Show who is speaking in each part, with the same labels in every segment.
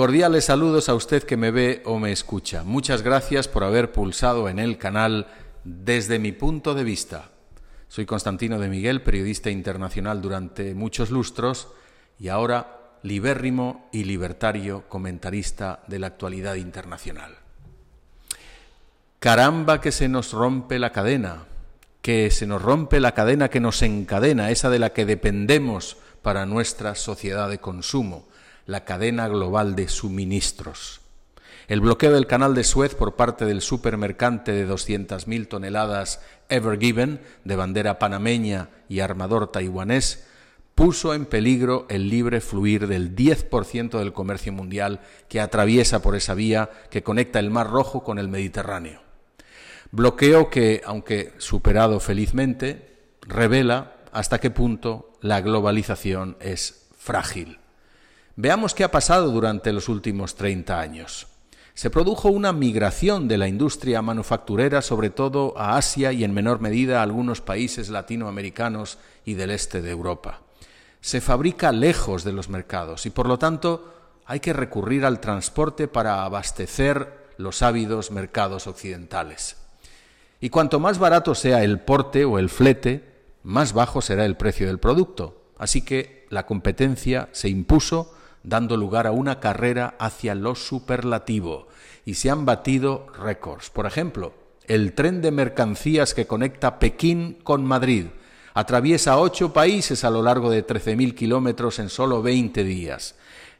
Speaker 1: Cordiales saludos a usted que me ve o me escucha. Muchas gracias por haber pulsado en el canal desde mi punto de vista. Soy Constantino de Miguel, periodista internacional durante muchos lustros y ahora libérrimo y libertario comentarista de la actualidad internacional. Caramba que se nos rompe la cadena, que se nos rompe la cadena que nos encadena, esa de la que dependemos para nuestra sociedad de consumo, la cadena global de suministros. El bloqueo del canal de Suez por parte del supermercante de 200.000 toneladas Ever Given, de bandera panameña y armador taiwanés, puso en peligro el libre fluir del 10% del comercio mundial que atraviesa por esa vía que conecta el Mar Rojo con el Mediterráneo. Bloqueo que, aunque superado felizmente, revela hasta qué punto la globalización es frágil. Veamos qué ha pasado durante los últimos 30 años. Se produjo una migración de la industria manufacturera, sobre todo a Asia y en menor medida a algunos países latinoamericanos y del este de Europa se fabrica lejos de los mercados y por lo tanto hay que recurrir al transporte para abastecer los ávidos mercados occidentales. Y cuanto más barato sea el porte o el flete, más bajo será el precio del producto. Así que la competencia se impuso dando lugar a una carrera hacia lo superlativo y se han batido récords. Por ejemplo, el tren de mercancías que conecta Pekín con Madrid Atraviesa ocho países a lo largo de 13.000 kilómetros en solo 20 días.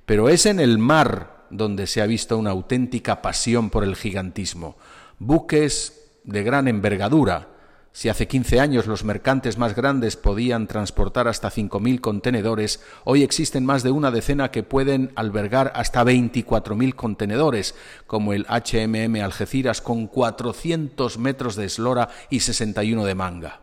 Speaker 1: Pero es en el mar donde se ha visto una auténtica pasión por el gigantismo. Buques de gran envergadura. Si hace 15 años los mercantes más grandes podían transportar hasta 5.000 contenedores, hoy existen más de una decena que pueden albergar hasta 24.000 contenedores, como el HMM Algeciras con 400 metros de eslora y 61 de manga.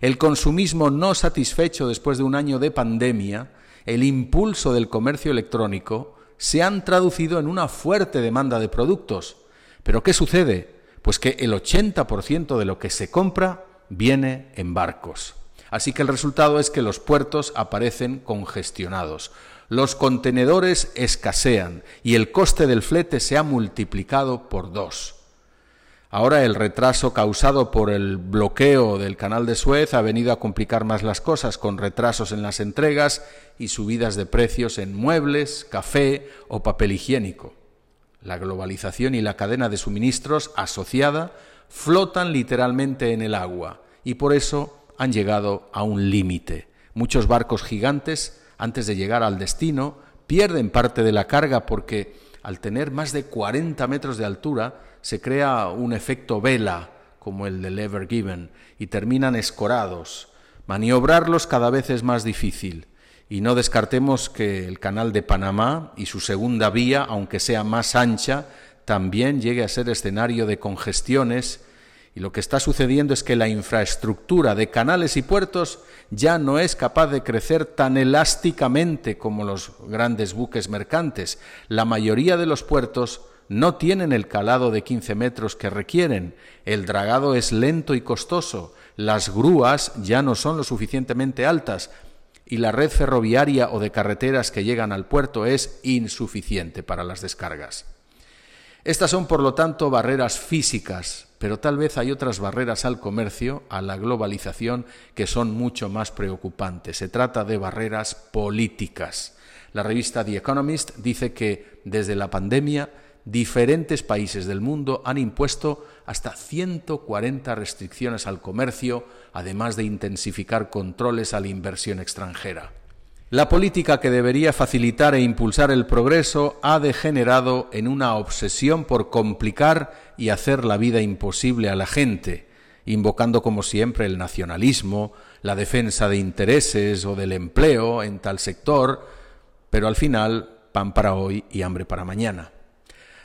Speaker 1: El consumismo no satisfecho después de un año de pandemia, el impulso del comercio electrónico, se han traducido en una fuerte demanda de productos. ¿Pero qué sucede? Pues que el 80% de lo que se compra viene en barcos. Así que el resultado es que los puertos aparecen congestionados, los contenedores escasean y el coste del flete se ha multiplicado por dos. Ahora el retraso causado por el bloqueo del canal de Suez ha venido a complicar más las cosas, con retrasos en las entregas y subidas de precios en muebles, café o papel higiénico. La globalización y la cadena de suministros asociada flotan literalmente en el agua y por eso han llegado a un límite. Muchos barcos gigantes, antes de llegar al destino, pierden parte de la carga porque al tener más de 40 metros de altura, se crea un efecto vela, como el del Ever Given, y terminan escorados. Maniobrarlos cada vez es más difícil. Y no descartemos que el canal de Panamá y su segunda vía, aunque sea más ancha, también llegue a ser escenario de congestiones. Y lo que está sucediendo es que la infraestructura de canales y puertos ya no es capaz de crecer tan elásticamente como los grandes buques mercantes. La mayoría de los puertos no tienen el calado de 15 metros que requieren, el dragado es lento y costoso, las grúas ya no son lo suficientemente altas y la red ferroviaria o de carreteras que llegan al puerto es insuficiente para las descargas. Estas son, por lo tanto, barreras físicas, pero tal vez hay otras barreras al comercio, a la globalización, que son mucho más preocupantes. Se trata de barreras políticas. La revista The Economist dice que desde la pandemia diferentes países del mundo han impuesto hasta 140 restricciones al comercio, además de intensificar controles a la inversión extranjera. La política que debería facilitar e impulsar el progreso ha degenerado en una obsesión por complicar y hacer la vida imposible a la gente, invocando como siempre el nacionalismo, la defensa de intereses o del empleo en tal sector, pero al final pan para hoy y hambre para mañana.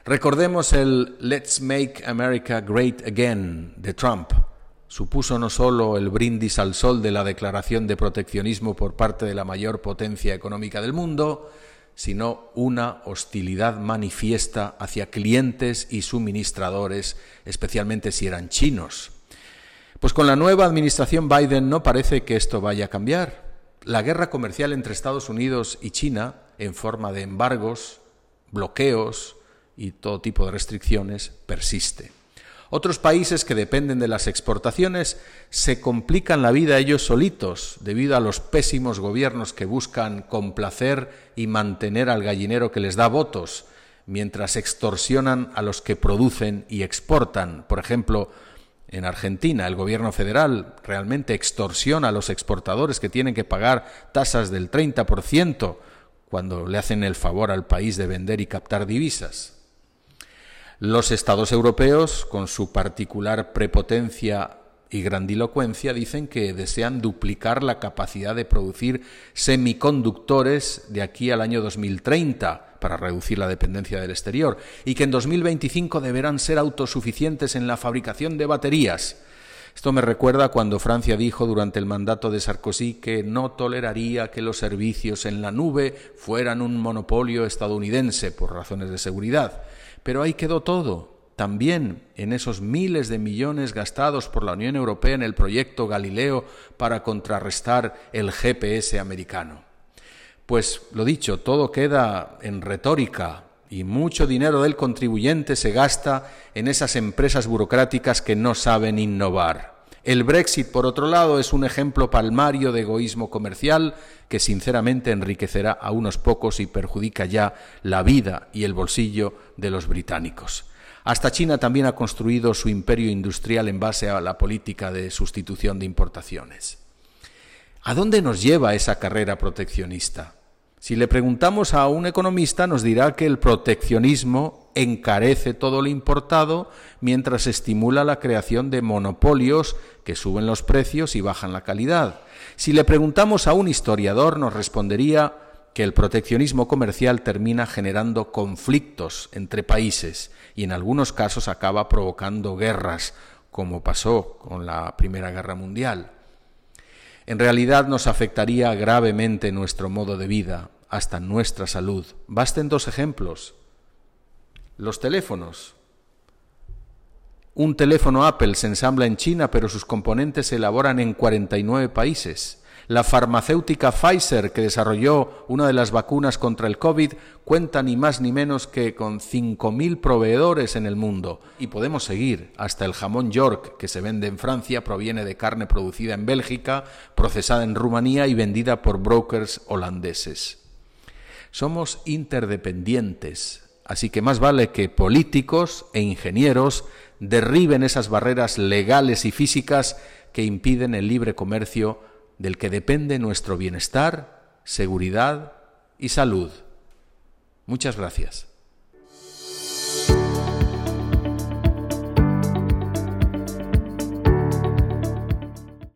Speaker 1: Recordemos el Let's Make America Great Again de Trump, supuso no solo el brindis al sol de la declaración de proteccionismo por parte de la mayor potencia económica del mundo, sino una hostilidad manifiesta hacia clientes y suministradores, especialmente si eran chinos. Pues con la nueva administración Biden no parece que esto vaya a cambiar. La guerra comercial entre Estados Unidos y China, en forma de embargos, bloqueos y todo tipo de restricciones persiste. Otros países que dependen de las exportaciones se complican la vida ellos solitos debido a los pésimos gobiernos que buscan complacer y mantener al gallinero que les da votos, mientras extorsionan a los que producen y exportan. Por ejemplo, en Argentina, el gobierno federal realmente extorsiona a los exportadores que tienen que pagar tasas del 30% cuando le hacen el favor al país de vender y captar divisas. Los estados europeos, con su particular prepotencia y grandilocuencia, dicen que desean duplicar la capacidad de producir semiconductores de aquí al año 2030 para reducir la dependencia del exterior y que en 2025 deberán ser autosuficientes en la fabricación de baterías. Esto me recuerda cuando Francia dijo durante el mandato de Sarkozy que no toleraría que los servicios en la nube fueran un monopolio estadounidense por razones de seguridad. Pero ahí quedó todo. También en esos miles de millones gastados por la Unión Europea en el proyecto Galileo para contrarrestar el GPS americano. Pues lo dicho, todo queda en retórica y mucho dinero del contribuyente se gasta en esas empresas burocráticas que no saben innovar. El Brexit, por otro lado, es un ejemplo palmario de egoísmo comercial que sinceramente enriquecerá a unos pocos y perjudica ya la vida y el bolsillo de los británicos. Hasta China también ha construido su imperio industrial en base a la política de sustitución de importaciones. ¿A dónde nos lleva esa carrera proteccionista? Si le preguntamos a un economista nos dirá que el proteccionismo encarece todo lo importado mientras estimula la creación de monopolios que suben los precios y bajan la calidad. Si le preguntamos a un historiador nos respondería que el proteccionismo comercial termina generando conflictos entre países y en algunos casos acaba provocando guerras, como pasó con la Primera Guerra Mundial en realidad nos afectaría gravemente nuestro modo de vida, hasta nuestra salud. Basten dos ejemplos. Los teléfonos. Un teléfono Apple se ensambla en China, pero sus componentes se elaboran en 49 países. La farmacéutica Pfizer, que desarrolló una de las vacunas contra el COVID, cuenta ni más ni menos que con 5.000 proveedores en el mundo. Y podemos seguir. Hasta el jamón York, que se vende en Francia, proviene de carne producida en Bélgica, procesada en Rumanía y vendida por brokers holandeses. Somos interdependientes, así que más vale que políticos e ingenieros derriben esas barreras legales y físicas que impiden el libre comercio del que depende nuestro bienestar, seguridad y salud. Muchas gracias.